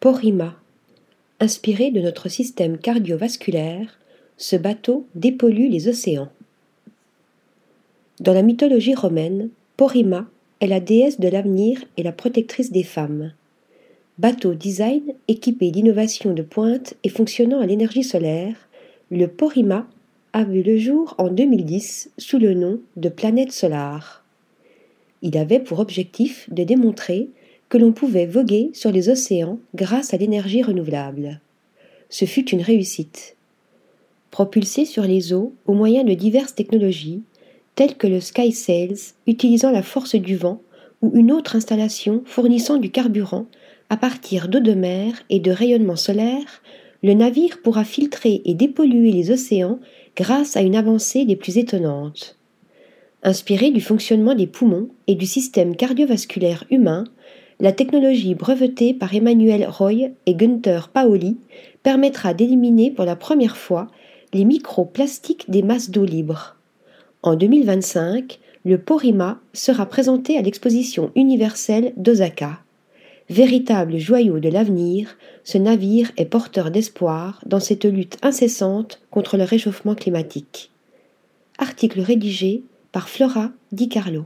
Porima. Inspiré de notre système cardiovasculaire, ce bateau dépollue les océans. Dans la mythologie romaine, Porima est la déesse de l'avenir et la protectrice des femmes. Bateau design équipé d'innovations de pointe et fonctionnant à l'énergie solaire, le Porima a vu le jour en 2010 sous le nom de Planète Solar. Il avait pour objectif de démontrer que l'on pouvait voguer sur les océans grâce à l'énergie renouvelable. Ce fut une réussite. Propulsé sur les eaux au moyen de diverses technologies, telles que le Sky Sails utilisant la force du vent ou une autre installation fournissant du carburant à partir d'eau de mer et de rayonnement solaire, le navire pourra filtrer et dépolluer les océans grâce à une avancée des plus étonnantes. Inspiré du fonctionnement des poumons et du système cardiovasculaire humain, la technologie brevetée par Emmanuel Roy et Günther Paoli permettra d'éliminer pour la première fois les microplastiques des masses d'eau libres. En 2025, le Porima sera présenté à l'exposition universelle d'Osaka. Véritable joyau de l'avenir, ce navire est porteur d'espoir dans cette lutte incessante contre le réchauffement climatique. Article rédigé par Flora Di Carlo.